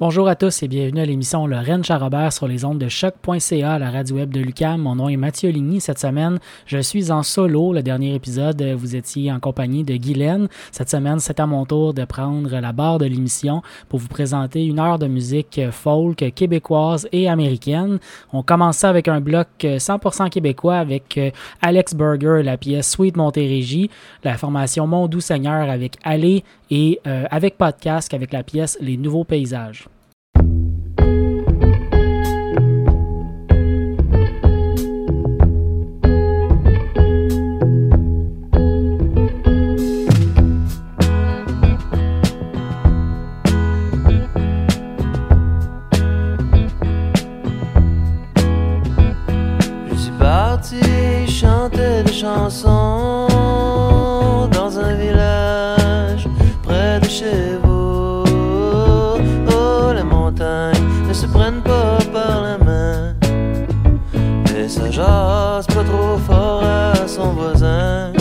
Bonjour à tous et bienvenue à l'émission Le Rennes Charrobert sur les ondes de choc.ca la radio web de Lucam. Mon nom est Mathieu Ligny. Cette semaine, je suis en solo. Le dernier épisode, vous étiez en compagnie de Guylaine. Cette semaine, c'est à mon tour de prendre la barre de l'émission pour vous présenter une heure de musique folk québécoise et américaine. On commence avec un bloc 100% québécois avec Alex Burger, la pièce Sweet Montérégie, la formation Mon Doux Seigneur avec Aller et euh, avec Podcast avec la pièce Les Nouveaux Paysages. Je suis parti chanter des chansons de vous. Oh, les montagnes ne se prennent pas par la main. Et ça jase pas trop fort à son voisin.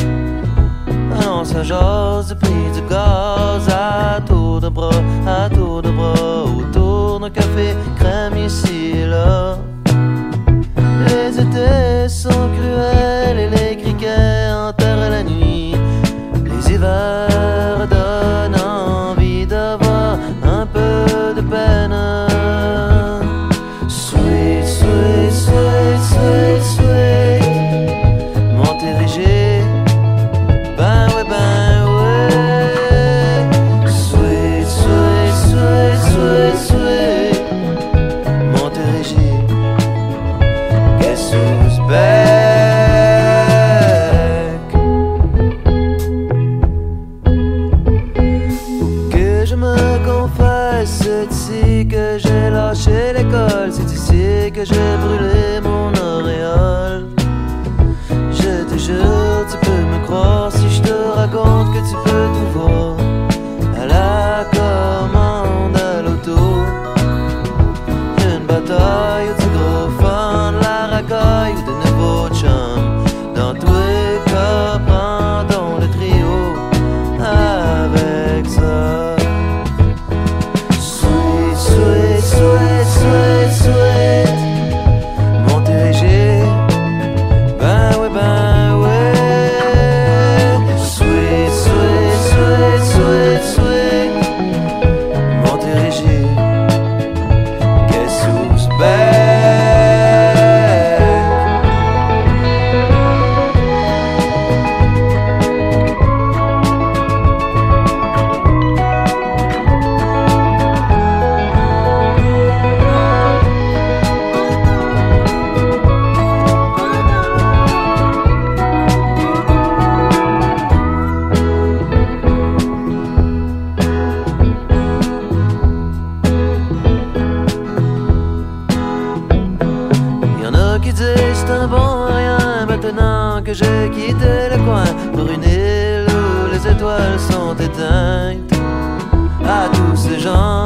Ah non, ça jase prix du gaz à tour de bras, à tour de bras. Autour d'un café crème ici et là. Les étés sont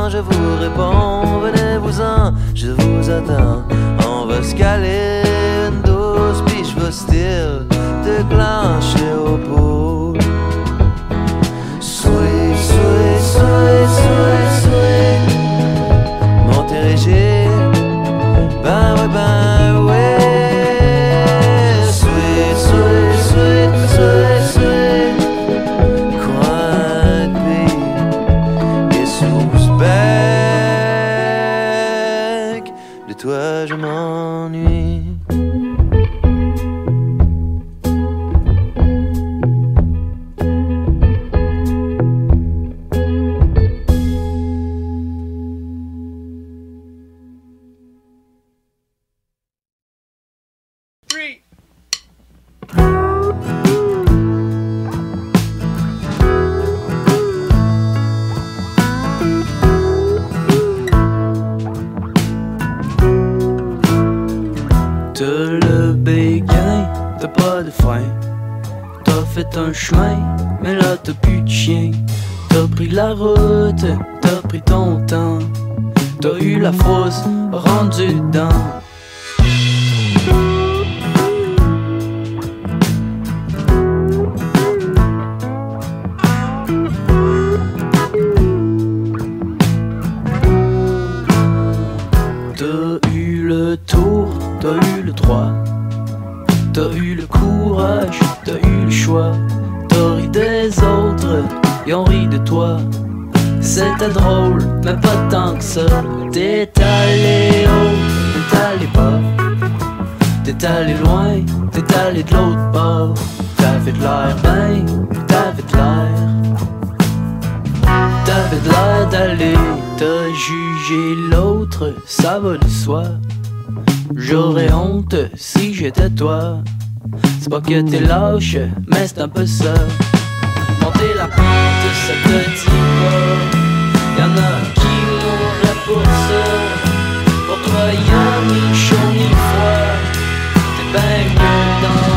je vous réponds, venez-vous-en, je vous attends. On va se caler une douce, vais style déclencher au pôle. l'autre bord. T'avais de l'air, ben, t'avais de l'air. T'avais de l'air d'aller te juger l'autre, ça va de soi. J'aurais honte si j'étais toi. C'est pas que t'es lâche, mais c'est un peu ça. Monter la pente, ça te dit pas. Y'en a qui mourraient pour ça. Pour toi, y'a ni chaud ni froid. T'es ben mieux dans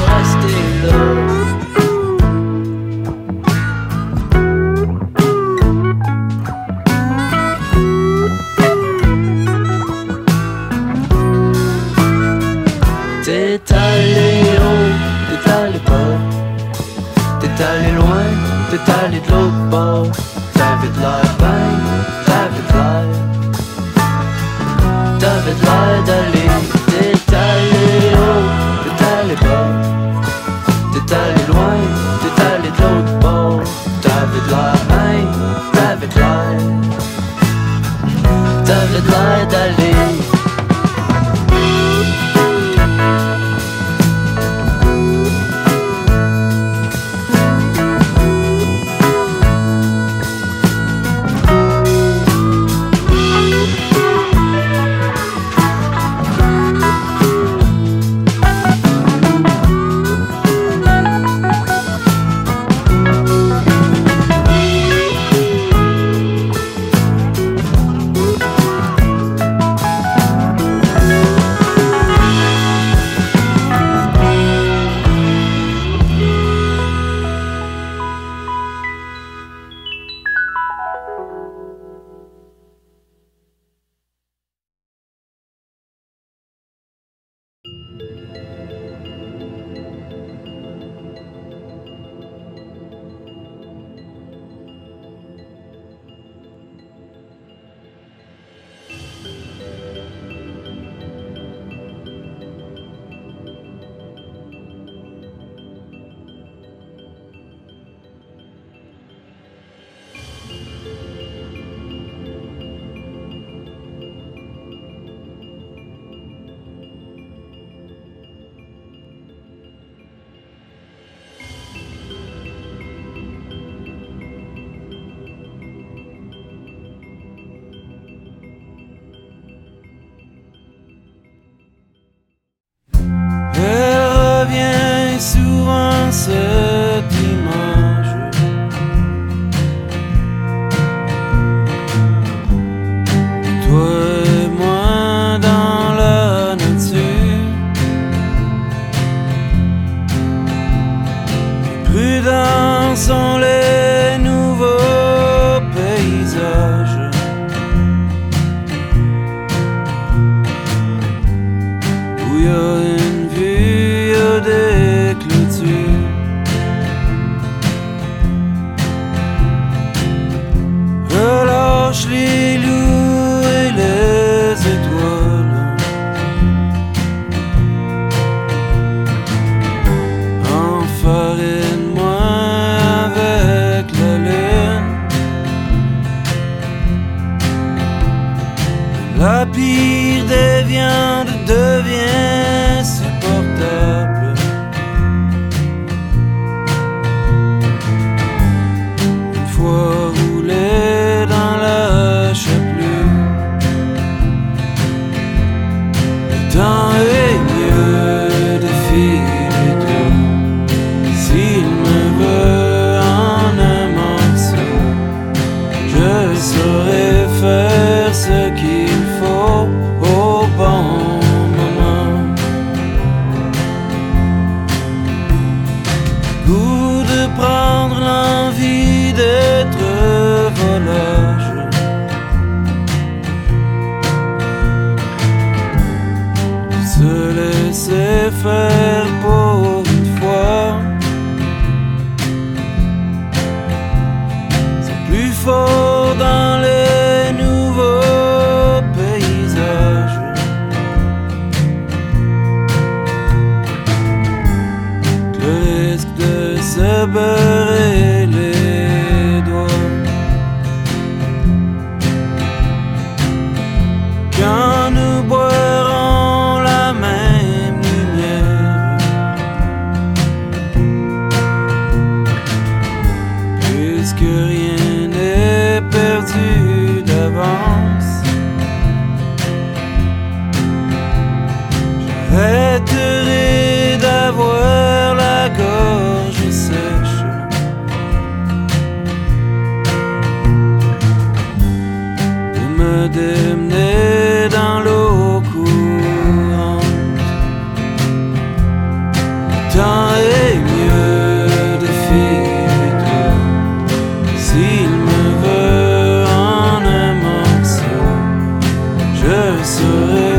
Je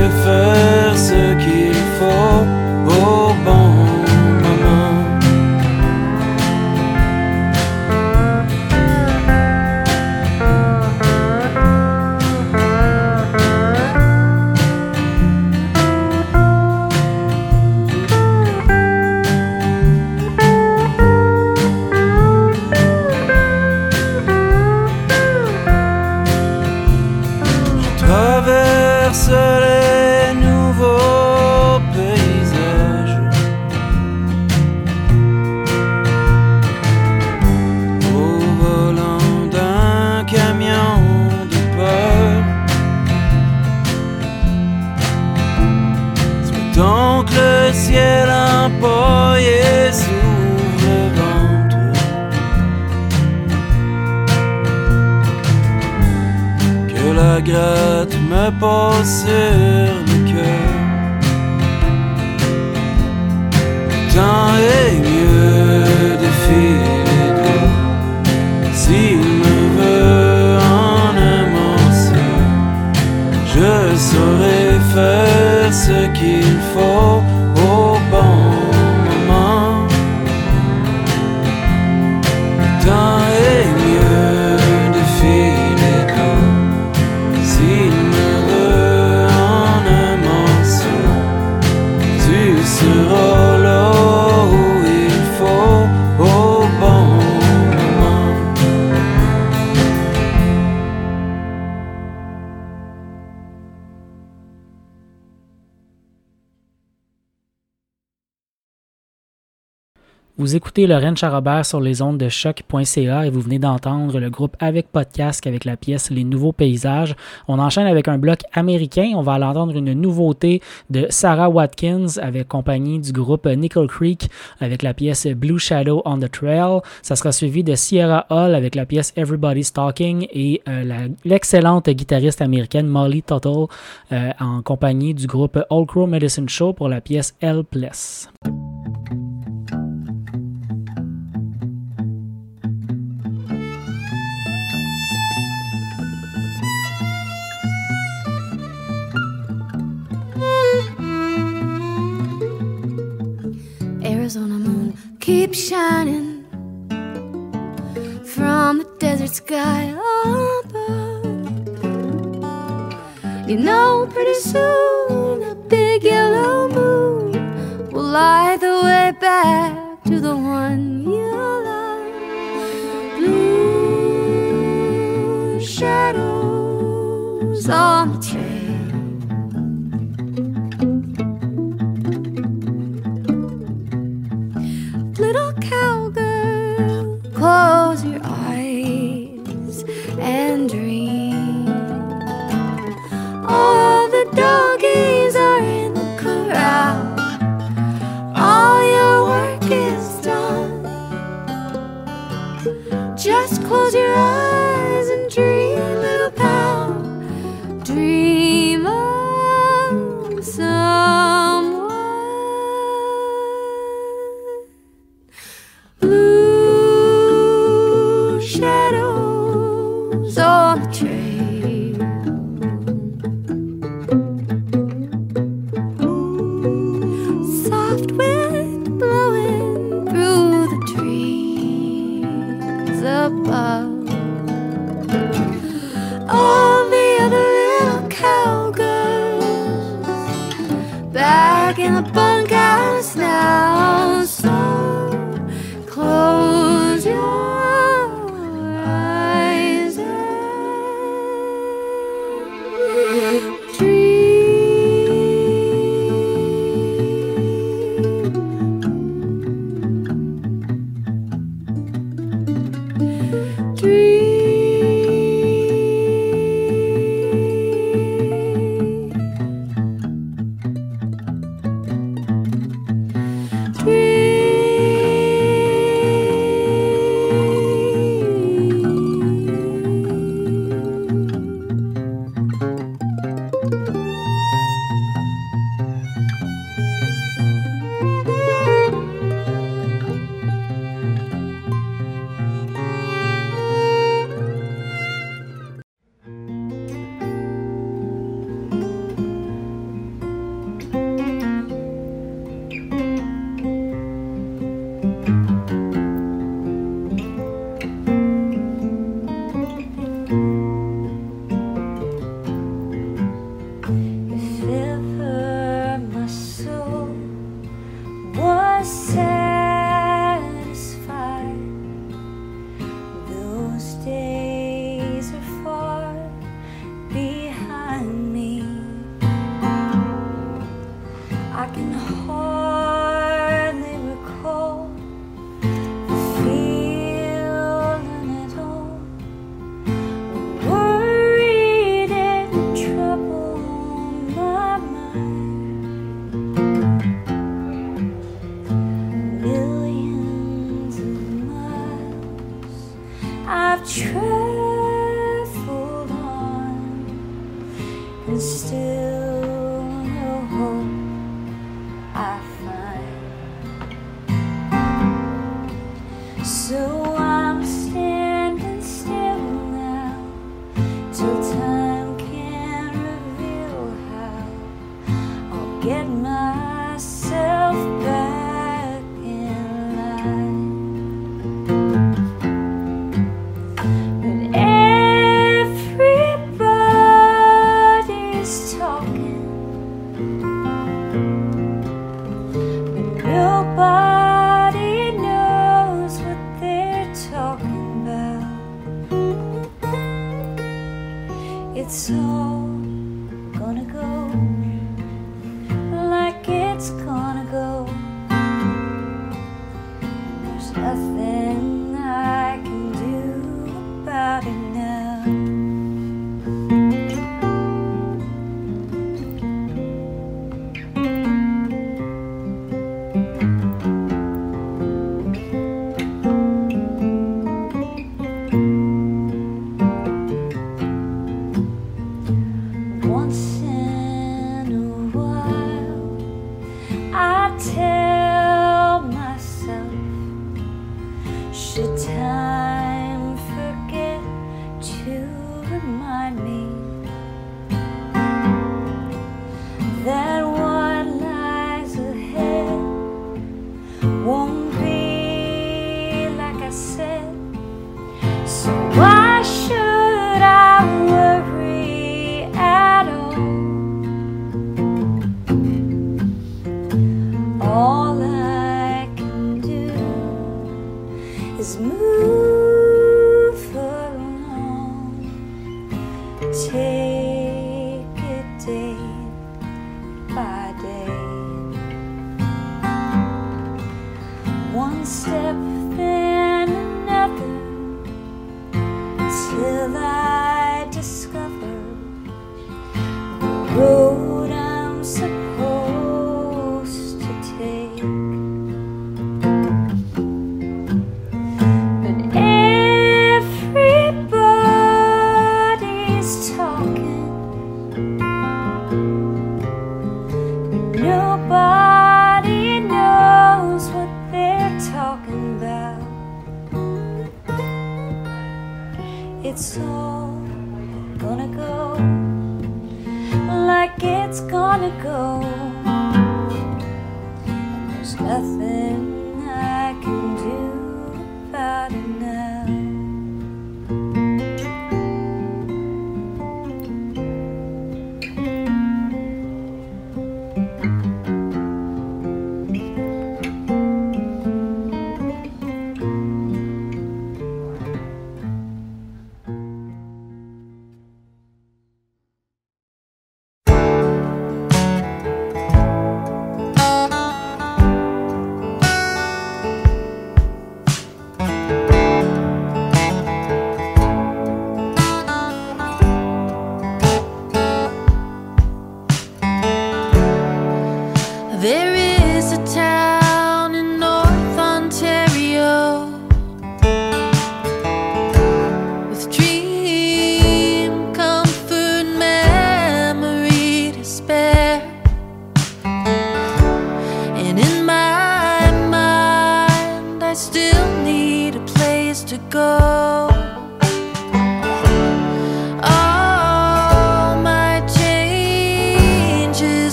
écoutez Lorraine Charrobert sur les ondes de choc.ca et vous venez d'entendre le groupe Avec Podcast avec la pièce Les Nouveaux Paysages. On enchaîne avec un bloc américain. On va aller entendre une nouveauté de Sarah Watkins avec compagnie du groupe Nickel Creek avec la pièce Blue Shadow on the Trail. Ça sera suivi de Sierra Hall avec la pièce Everybody's Talking et euh, l'excellente guitariste américaine Molly Tuttle euh, en compagnie du groupe Old Crow Medicine Show pour la pièce Helpless. Arizona moon shining from the desert sky above. You know, pretty soon a big yellow moon will light the way back to the one you love. Blue shadows on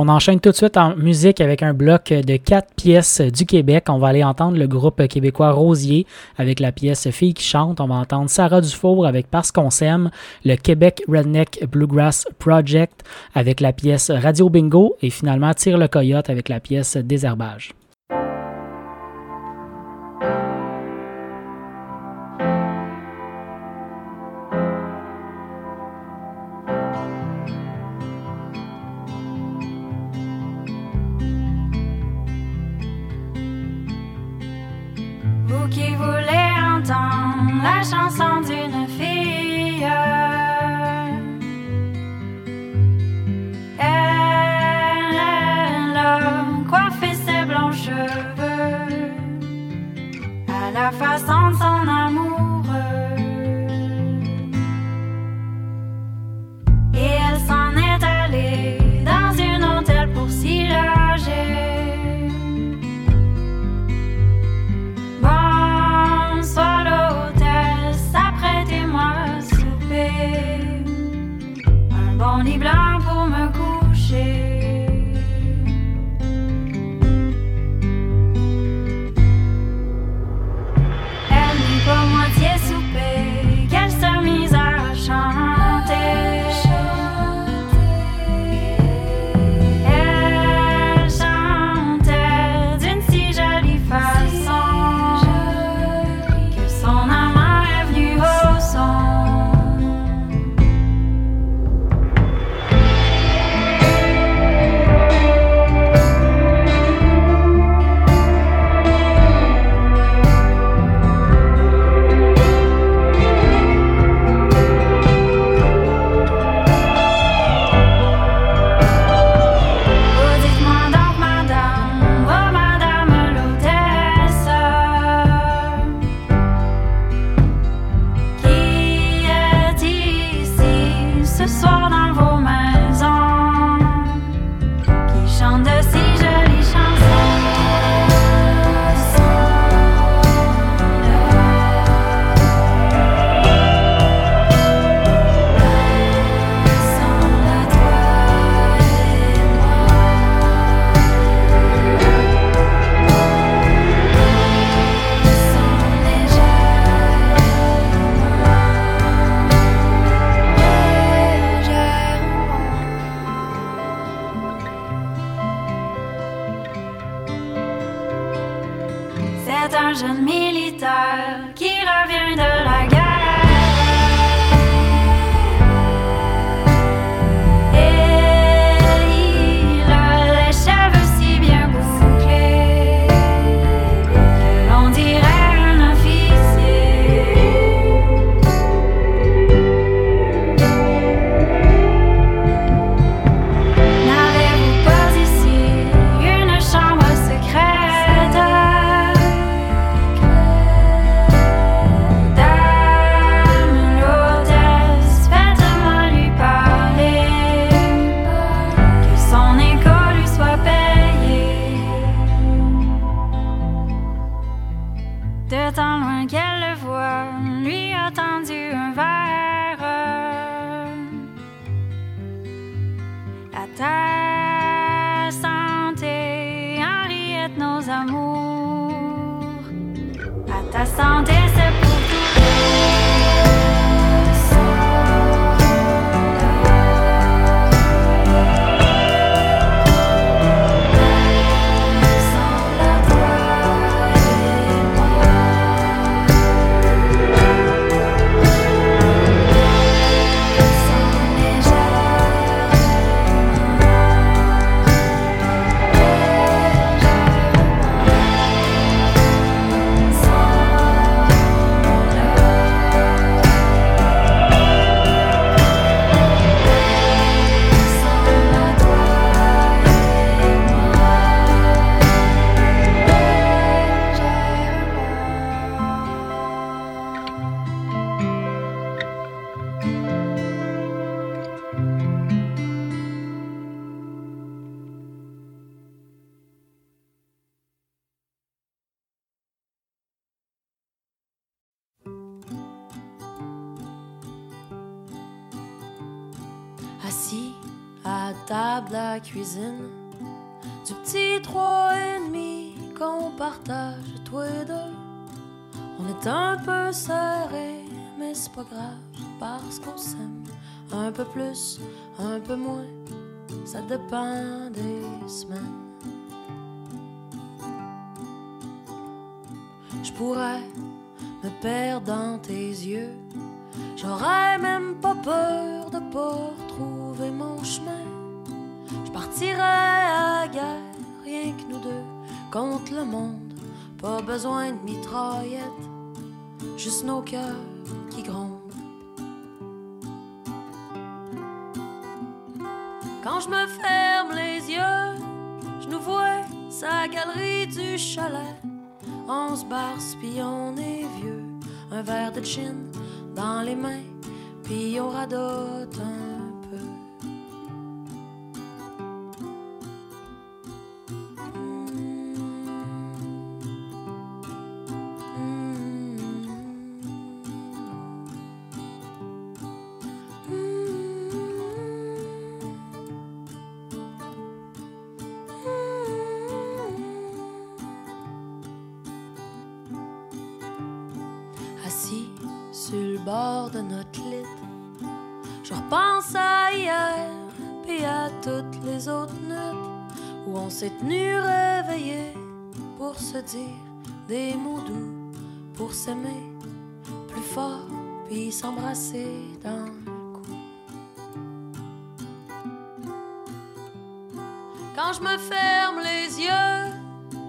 On enchaîne tout de suite en musique avec un bloc de quatre pièces du Québec. On va aller entendre le groupe québécois Rosier avec la pièce Fille qui chante. On va entendre Sarah Dufour avec Parce qu'on s'aime, le Québec Redneck Bluegrass Project avec la pièce Radio Bingo et finalement Tire le Coyote avec la pièce Désherbage. Qui voulez entendre la chanson d'une fille. Elle a coiffé ses blancs cheveux à la façon de son amoureux. Un bon lit blanc pour me coucher. Partage toi et deux. On est un peu serré, mais c'est pas grave parce qu'on s'aime un peu plus, un peu moins, ça dépend des semaines. Je pourrais me perdre dans tes yeux, j'aurais même pas peur de pas retrouver mon chemin. Je partirais à guerre, rien que nous deux, contre le monde. Pas besoin de mitraillettes, juste nos cœurs qui grondent. Quand je me ferme les yeux, je nous vois sa galerie du chalet. On se barre, puis on est vieux. Un verre de gin dans les mains, puis on radote s'est tenu réveillé pour se dire des mots doux, pour s'aimer plus fort, puis s'embrasser dans le cou. Quand je me ferme les yeux,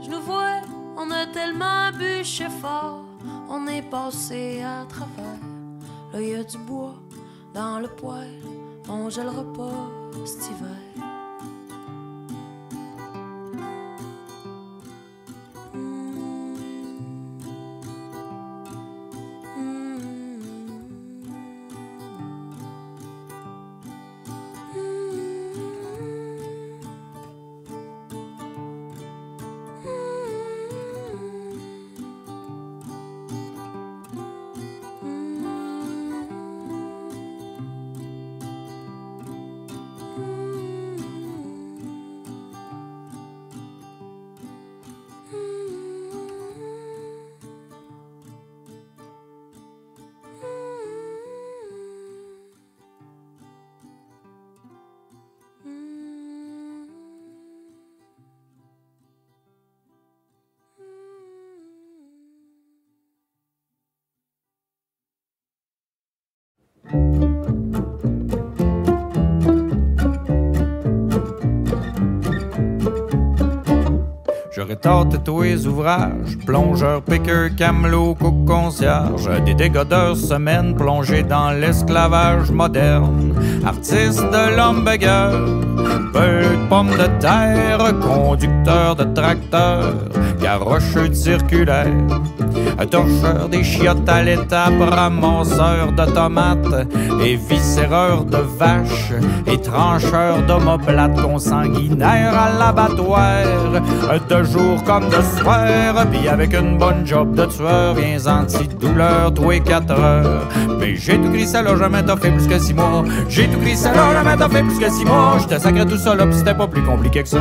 je nous vois, on a tellement bûché fort, on est passé à travers. A du bois dans le poêle, on gèlera pas cet hiver. Tous les ouvrages, plongeur, piqueur, camelot, cook, concierge, des dégodeurs semaines plongés dans l'esclavage moderne, artiste de l'hamburger, peu de pommes de terre, conducteur de tracteur, garocheux circulaire, torcheur des chiottes à l'étape, ramasseur de tomates, et viscéreur de vaches, et trancheur d'omoplates consanguinaires à l'abattoir, de jour comme de soir, puis avec une bonne job de tueur, viens anti-douleur, tous les quatre heures. Mais j'ai tout ça là, jamais t'as fait plus que six mois. J'ai tout ça là, jamais t'as fait plus que six mois. J'étais sacré tout là, pis c'était pas plus compliqué que ça.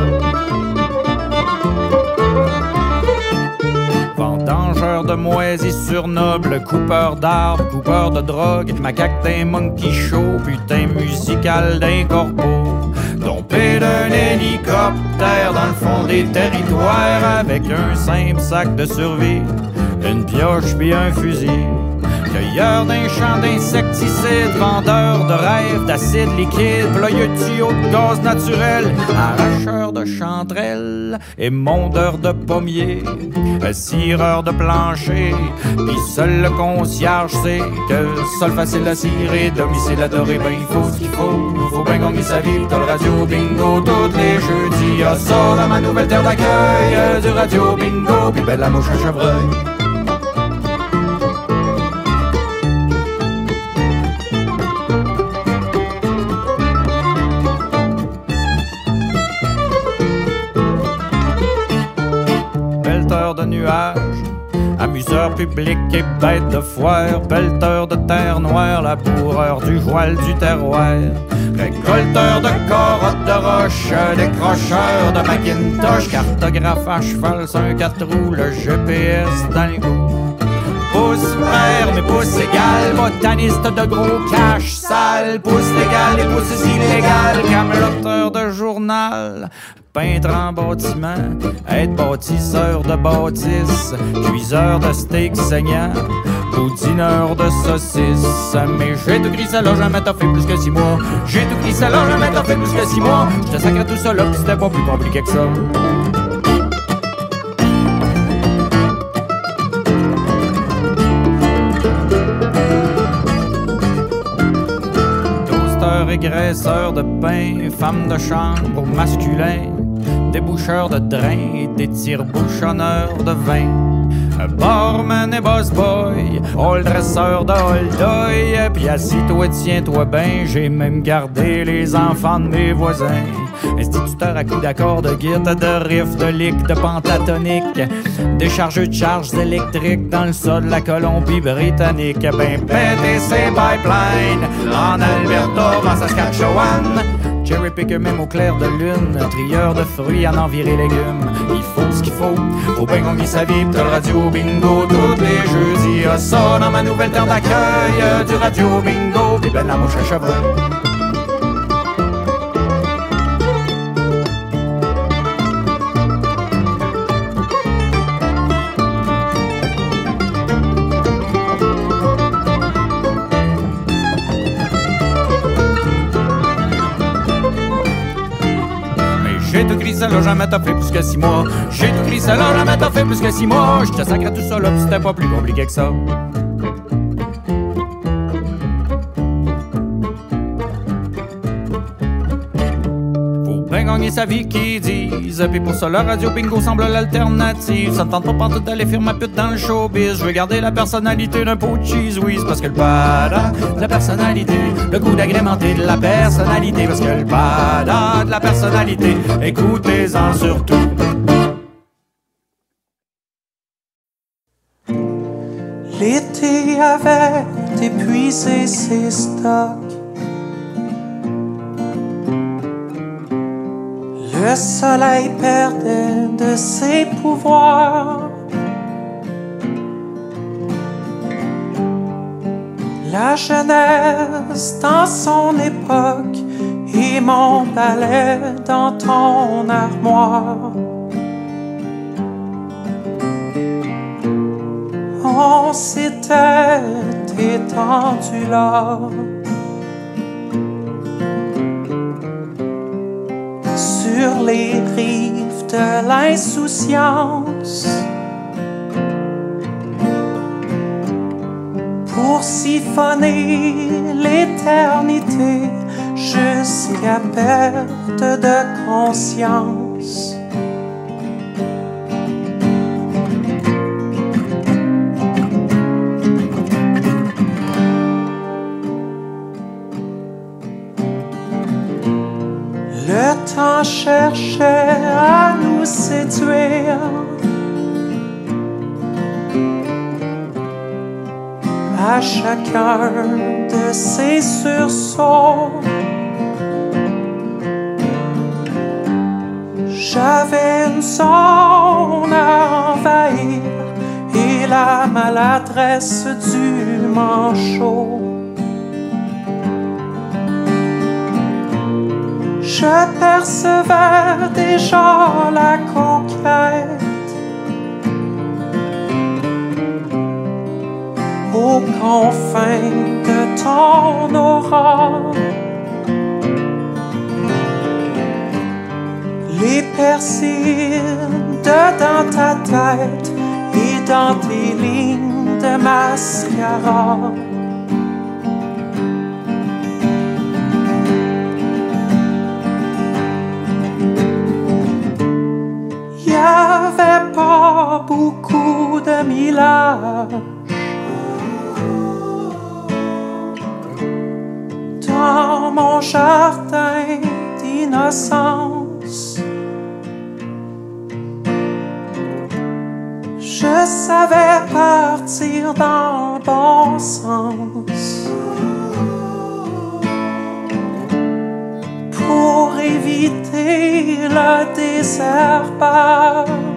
De moisissures nobles, coupeur d'arbres, coupeur de drogue, macaque d'un monkey show, putain musical d'un corbeau. Dompé d'un hélicoptère dans le fond des territoires avec un simple sac de survie, une pioche puis un fusil. Cueilleur d'un champ d'insecticides, vendeur de rêves d'acide liquide, ployeux de tuyaux de gaz naturel, arracheur de et mondeur de pommiers, cireur de plancher, pis seul le concierge sait que sol facile à cirer, domicile adoré, ben il faut ce qu'il faut, faut bien gagner sa vie, t'as le radio bingo tous les jeudis, y'a ça dans ma nouvelle terre d'accueil, du radio bingo, puis belle la mouche à chevreuil. Amuseur public et bête de foire, pelleteur de terre noire, laboureur du voile du terroir. Récolteur de corottes de roche, décrocheur de Macintosh, cartographe à cheval un quatre roues, le GPS dans le goût. Pouce frère, mais pouce égal, botaniste de gros cash sale, pouce légal et pouce illégal, cameloteur de journal, peintre en bâtiment, être bâtisseur de bâtisse, cuiseur de steak saignant, boudineur de saucisses. Mais j'ai tout ça là, jamais t'as fait plus que six mois. J'ai tout ça là, jamais t'as fait plus que six mois. Je te sacre tout ça là, c'était pas plus compliqué que ça. Et graisseur de pain, femme de chambre masculin, déboucheur de drain et des tire-bouchonneurs de vin. Barman et boss boy, all dresseur de hold puis assis-toi, tiens-toi ben, j'ai même gardé les enfants de mes voisins. Instituteur à coups d'accords, de guide, de riff, de lick, de pentatonique, déchargeux de charges électriques dans le sol de la Colombie-Britannique. Ben, péter ses pipelines en Alberta, en Saskatchewan. Cherry picker même au clair de lune, trieur de fruits en enviré légumes. Il faut ce qu'il faut, faut bien qu'on sa vie, le radio bingo tous les jeudis. Ah, ça dans ma nouvelle terre d'accueil, du radio bingo, pis ben la mouche à. Ça là, jamais t'as fait plus que six mois. J'ai tout gris, ça là, jamais t'as fait plus que six mois. Je te sacre tout ça là, c'était pas plus compliqué que ça. Faut bien gagner sa vie qui disent Puis pour ça, la radio bingo semble l'alternative. Ça me tente pas partout d'aller faire ma pute dans le showbiz. Je veux garder la personnalité d'un pot de cheese. Parce que le pada de la personnalité, le goût d'agrémenter de la personnalité. Parce que le pada de la personnalité, écoutez-en surtout. L'été avait épuisé ses stocks. Le soleil perdait de ses pouvoirs. La jeunesse dans son époque et mon balai dans ton armoire. On s'était étendu là. De l'insouciance. Pour siphonner l'éternité jusqu'à perte de conscience. Le temps cherchait chacun de ses sursauts, j'avais une zone à envahir et la maladresse du manchot. Je percevais déjà la conquête confins de ton aura. Les persils de dans ta tête et dans tes lignes de mascara. Y avait pas beaucoup de millages mon jardin d'innocence. Je savait partir dans le bon sens. Pour éviter le désherbage.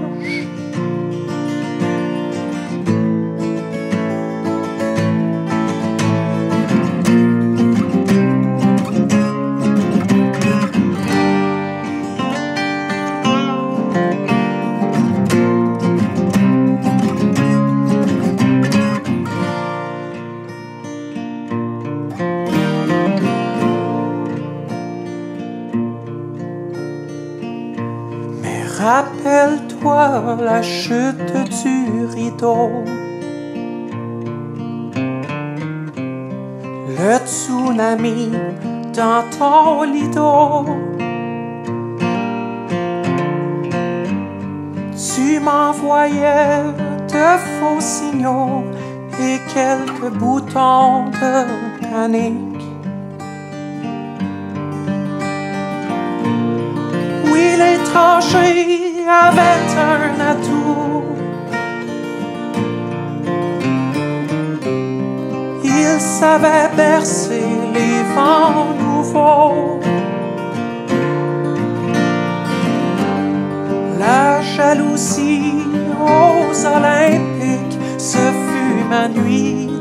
Le tsunami dans ton lido. Tu m'envoyais de faux signaux et quelques boutons de panique. Oui, l'étranger avait un atout. Savait bercer les vents nouveaux. La jalousie aux Olympiques, ce fut ma nuit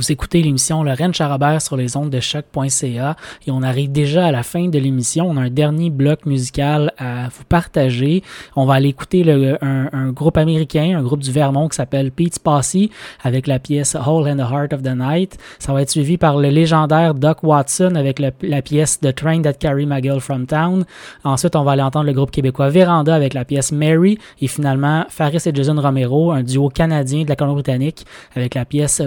Vous écoutez l'émission Lorraine Charabert sur les ondes de choc.ca et on arrive déjà à la fin de l'émission. On a un dernier bloc musical à vous partager. On va aller écouter un, groupe américain, un groupe du Vermont qui s'appelle Pete's Posse avec la pièce Hole in the Heart of the Night. Ça va être suivi par le légendaire Doc Watson avec la pièce The Train That Carry My Girl From Town. Ensuite, on va aller entendre le groupe québécois Véranda avec la pièce Mary et finalement Faris et Jason Romero, un duo canadien de la Colombie-Britannique avec la pièce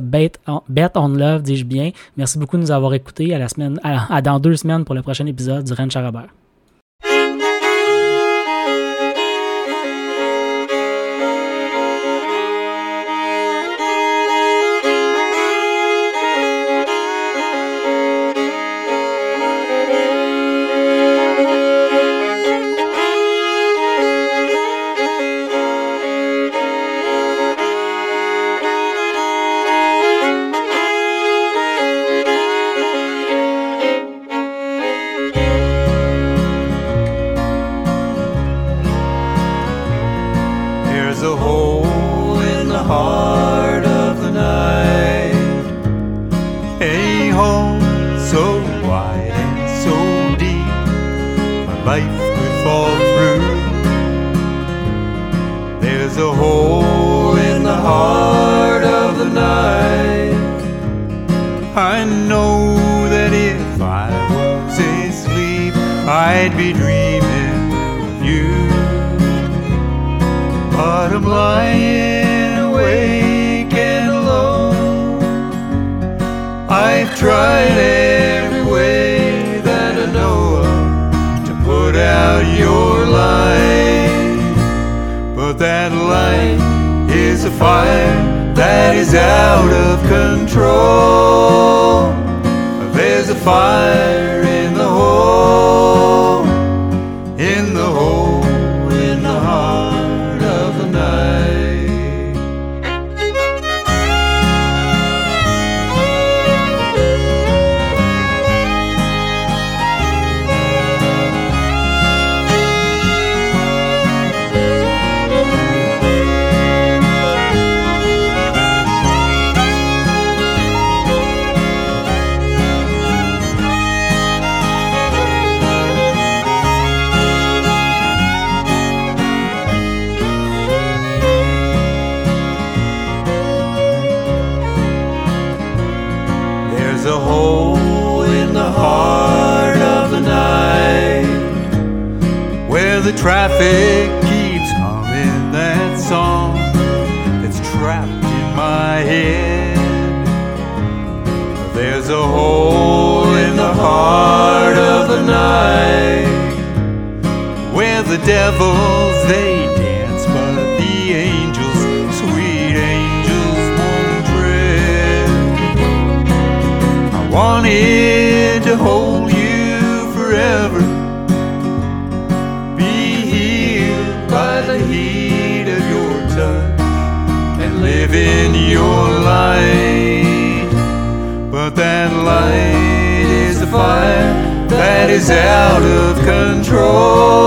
on, On Love, dis-je bien. Merci beaucoup de nous avoir écoutés. À, la semaine, à, dans deux semaines pour le prochain épisode du Rennes Charabert. fire. traffic keeps humming that song that's trapped in my head. There's a hole in the heart of the night where the devils they fire that is out of control.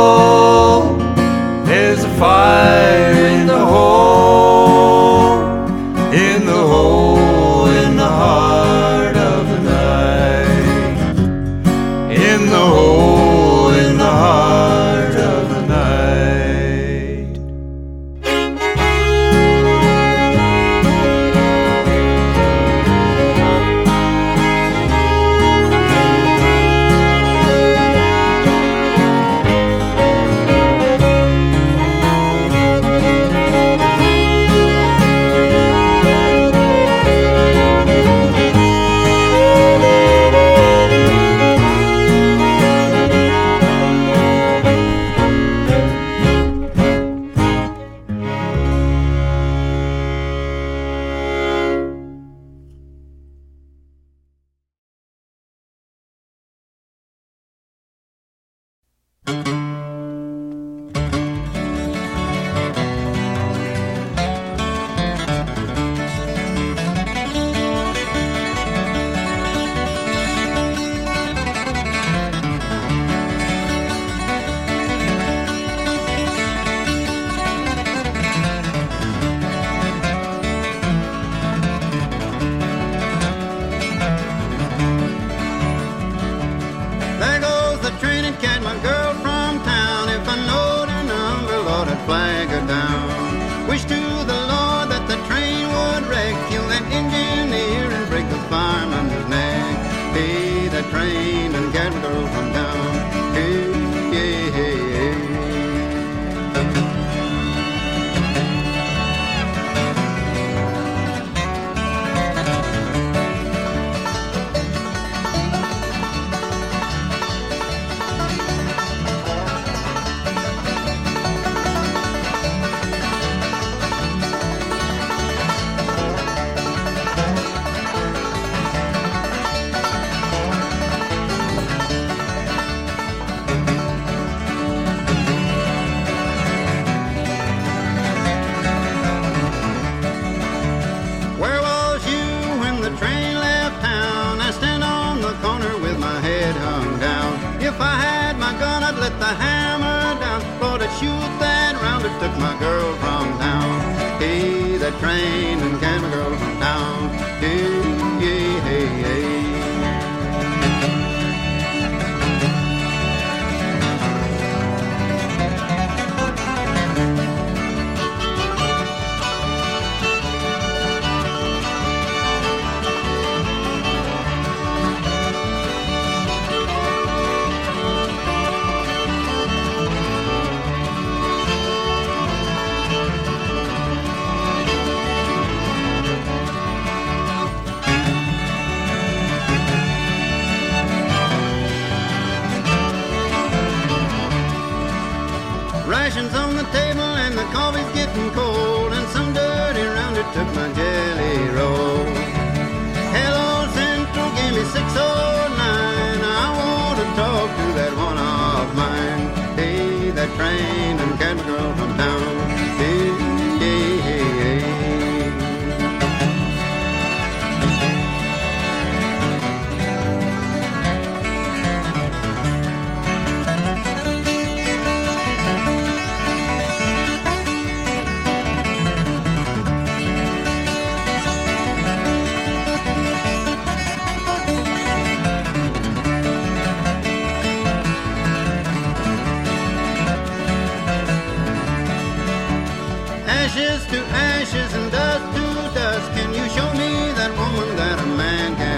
Ashes to ashes and dust to dust. Can you show me that woman that a man can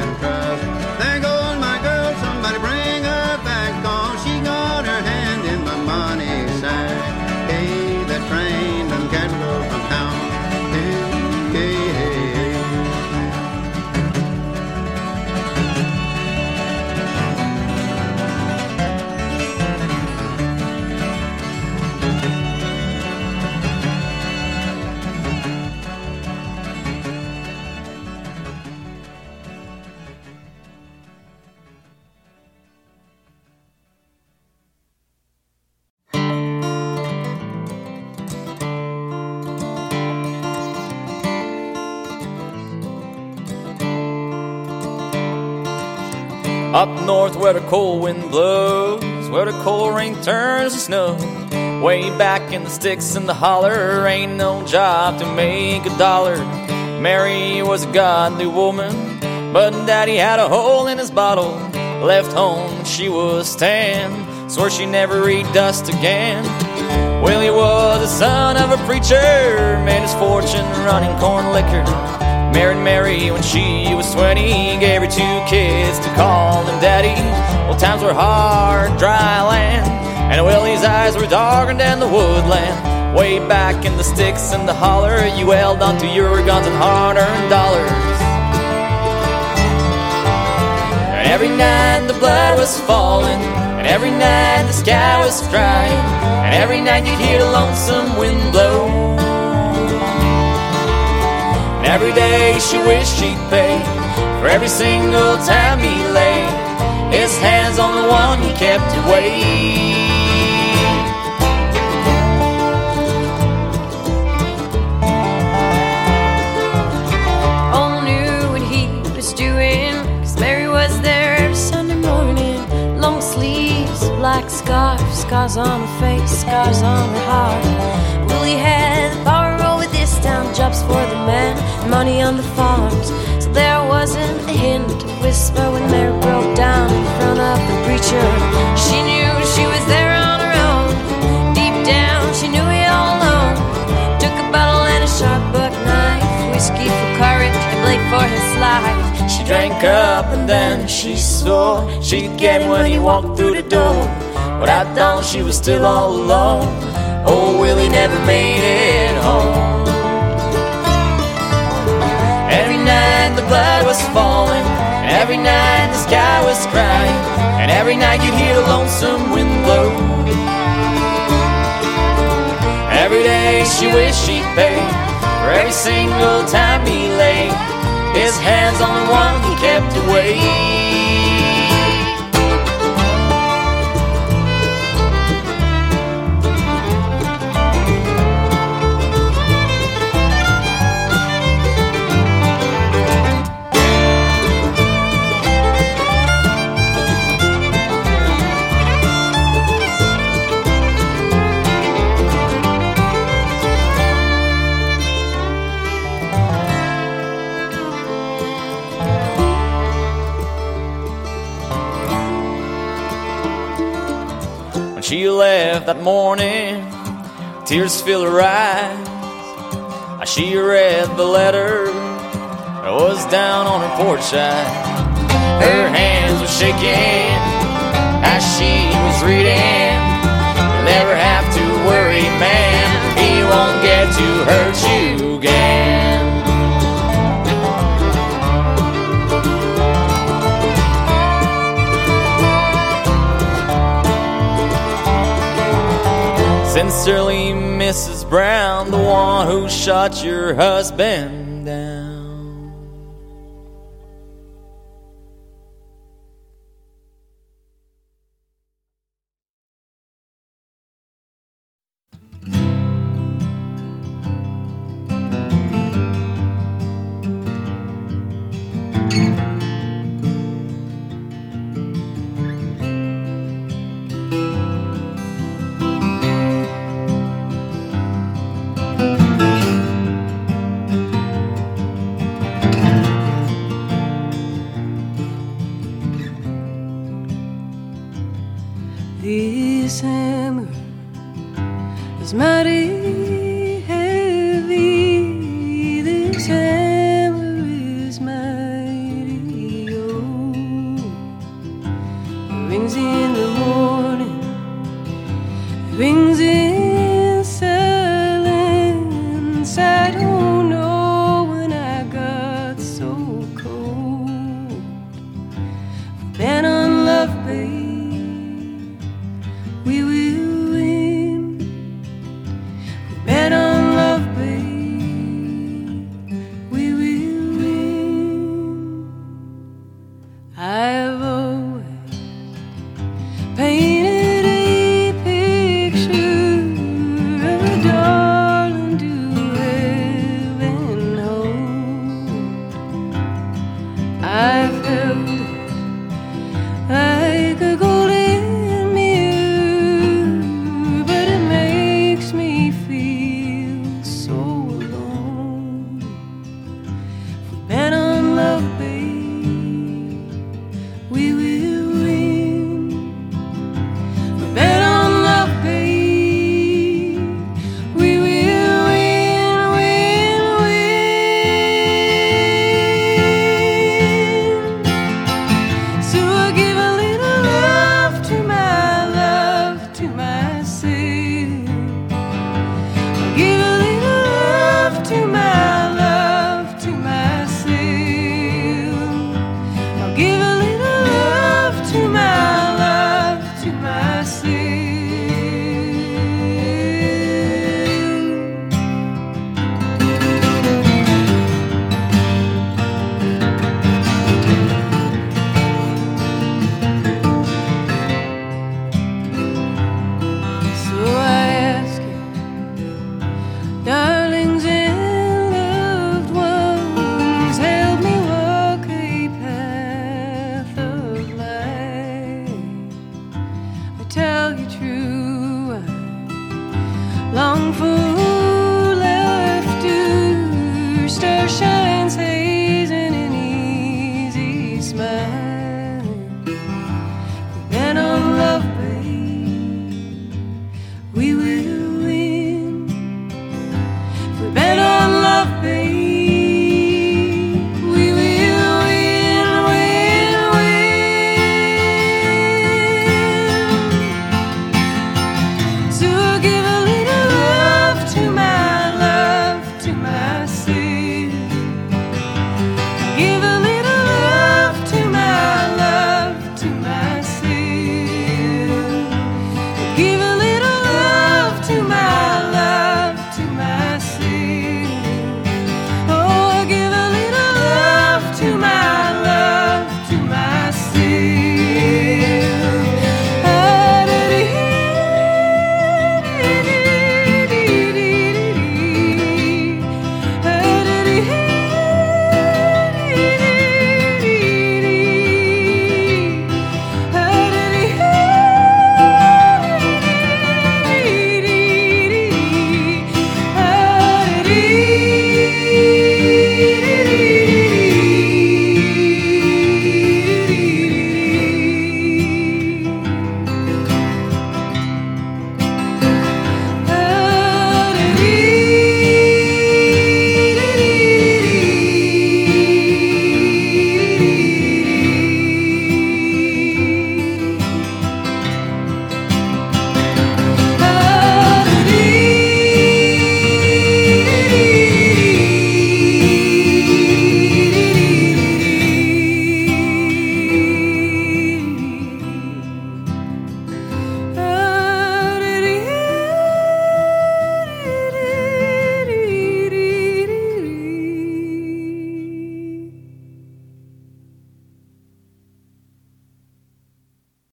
where the cold wind blows, where the cold rain turns to snow. Way back in the sticks and the holler, ain't no job to make a dollar. Mary was a godly woman, but daddy had a hole in his bottle. Left home she was ten, swore she never read dust again. Willie was the son of a preacher, made his fortune running corn liquor. Married Mary when she was 20, gave her two kids to call them daddy. Well, times were hard, dry land, and Willie's eyes were darker than the woodland. Way back in the sticks and the holler, you held onto your guns and hard-earned dollars. Every night the blood was falling, and every night the sky was crying, and every night you'd hear the lonesome wind blow. Every day she wished she'd pay for every single time he laid his hands on the one he kept away. all knew what he was doing. Mary was there every Sunday morning. Long sleeves, black scarf, scars on her face, scars on her heart. Willie had power over this town, jobs for the men, money on the farms. So there wasn't a hint of whisper when Mary broke down in front of the preacher. She knew she was there on her own. Deep down, she knew it all alone. Took a bottle and a sharp buck knife, whiskey for courage, and Blake for his life. She drank up and then she swore she'd get him when he walked through the door. But at dawn she was still all alone. Oh, Willie never made it home. Blood was falling, and every night the sky was crying, and every night you'd hear the lonesome wind blow. Every day she wished she'd pay for every single time he laid his hands on the one he kept away. She left that morning, tears fill her eyes. As she read the letter that was down on her porch side, her hands were shaking as she was reading. You'll never have to worry, man. He won't get to hurt you again. Sincerely, Mrs. Brown, the one who shot your husband pain.